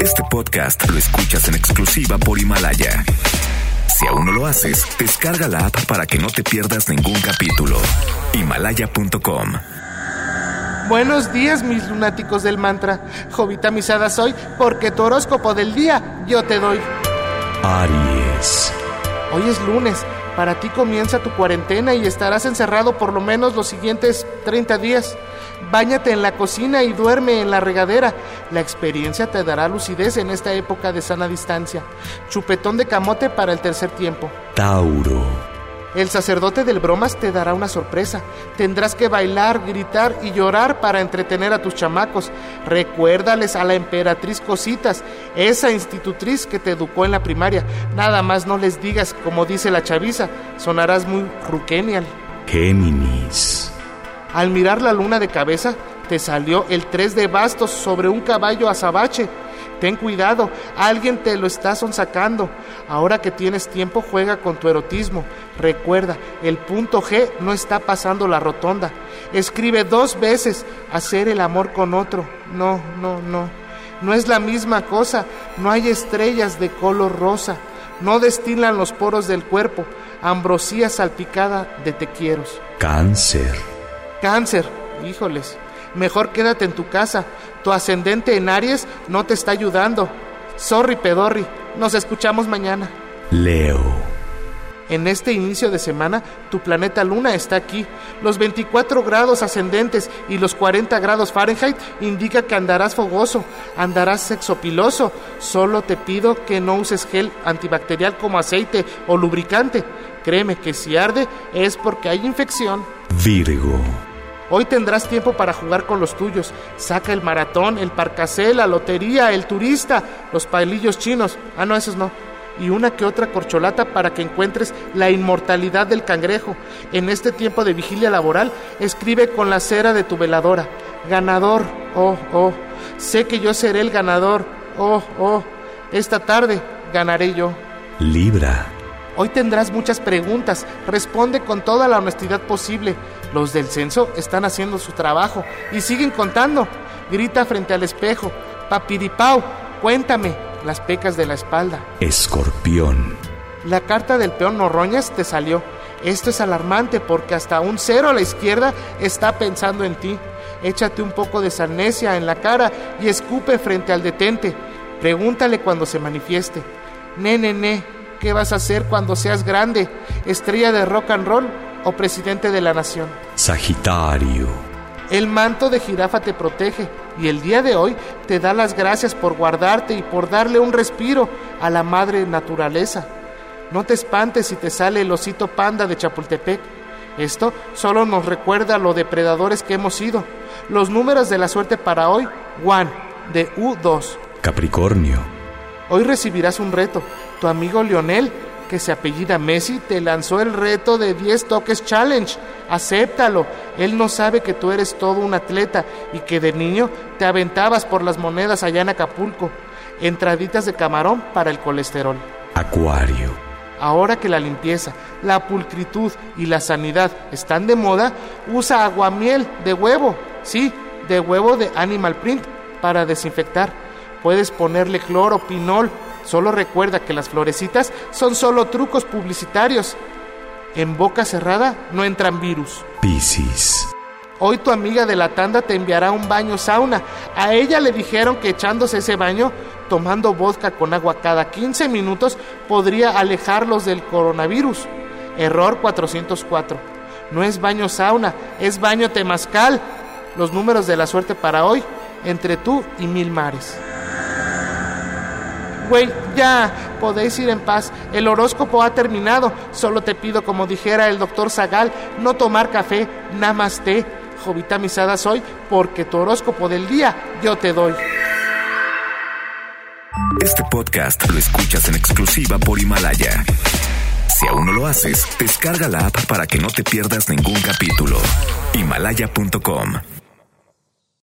Este podcast lo escuchas en exclusiva por Himalaya. Si aún no lo haces, descarga la app para que no te pierdas ningún capítulo. Himalaya.com. Buenos días, mis lunáticos del mantra. Jovita misada soy, porque tu horóscopo del día yo te doy. Aries. Hoy es lunes. Para ti comienza tu cuarentena y estarás encerrado por lo menos los siguientes 30 días. Báñate en la cocina y duerme en la regadera. La experiencia te dará lucidez en esta época de sana distancia. Chupetón de camote para el tercer tiempo. Tauro. El sacerdote del bromas te dará una sorpresa. Tendrás que bailar, gritar y llorar para entretener a tus chamacos. Recuérdales a la emperatriz cositas, esa institutriz que te educó en la primaria. Nada más no les digas, como dice la chaviza, sonarás muy ruquenial. Géminis. Al mirar la luna de cabeza, te salió el tres de bastos sobre un caballo azabache. Ten cuidado, alguien te lo está sonsacando. Ahora que tienes tiempo, juega con tu erotismo. Recuerda, el punto G no está pasando la rotonda. Escribe dos veces, hacer el amor con otro. No, no, no. No es la misma cosa. No hay estrellas de color rosa. No destilan los poros del cuerpo. Ambrosía salpicada de te quiero. Cáncer. Cáncer, híjoles. Mejor quédate en tu casa. Tu ascendente en Aries no te está ayudando. Sorry, pedorri. Nos escuchamos mañana. Leo. En este inicio de semana, tu planeta Luna está aquí. Los 24 grados ascendentes y los 40 grados Fahrenheit indica que andarás fogoso, andarás sexopiloso. Solo te pido que no uses gel antibacterial como aceite o lubricante. Créeme que si arde es porque hay infección. Virgo. Hoy tendrás tiempo para jugar con los tuyos. Saca el maratón, el parcasé, la lotería, el turista, los palillos chinos. Ah, no, esos no. Y una que otra corcholata para que encuentres la inmortalidad del cangrejo. En este tiempo de vigilia laboral, escribe con la cera de tu veladora. Ganador, oh, oh. Sé que yo seré el ganador, oh, oh. Esta tarde ganaré yo. Libra. Hoy tendrás muchas preguntas. Responde con toda la honestidad posible. Los del censo están haciendo su trabajo y siguen contando. Grita frente al espejo. Papiripau, cuéntame las pecas de la espalda. Escorpión. La carta del peón Norroñas te salió. Esto es alarmante porque hasta un cero a la izquierda está pensando en ti. Échate un poco de salnesia en la cara y escupe frente al detente. Pregúntale cuando se manifieste. Ne, ne, ne, ¿qué vas a hacer cuando seas grande? ¿Estrella de rock and roll o presidente de la nación? Sagitario. El manto de jirafa te protege y el día de hoy te da las gracias por guardarte y por darle un respiro a la madre naturaleza. No te espantes si te sale el osito panda de Chapultepec. Esto solo nos recuerda lo depredadores que hemos sido. Los números de la suerte para hoy, Juan, de U2. Capricornio. Hoy recibirás un reto. Tu amigo Lionel, que se apellida Messi, te lanzó el reto de 10 toques challenge. Acéptalo. Él no sabe que tú eres todo un atleta y que de niño te aventabas por las monedas allá en Acapulco. Entraditas de camarón para el colesterol. Acuario. Ahora que la limpieza, la pulcritud y la sanidad están de moda, usa aguamiel de huevo. Sí, de huevo de Animal Print para desinfectar. Puedes ponerle cloro, pinol. Solo recuerda que las florecitas son solo trucos publicitarios. En boca cerrada no entran virus. Piscis. Hoy tu amiga de la tanda te enviará un baño sauna. A ella le dijeron que echándose ese baño, tomando vodka con agua cada 15 minutos, podría alejarlos del coronavirus. Error 404. No es baño sauna, es baño temazcal. Los números de la suerte para hoy, entre tú y mil mares. Güey, ya, podéis ir en paz. El horóscopo ha terminado. Solo te pido, como dijera el doctor Zagal, no tomar café, namaste. Jovita misada soy, porque tu horóscopo del día yo te doy. Este podcast lo escuchas en exclusiva por Himalaya. Si aún no lo haces, descarga la app para que no te pierdas ningún capítulo. Himalaya.com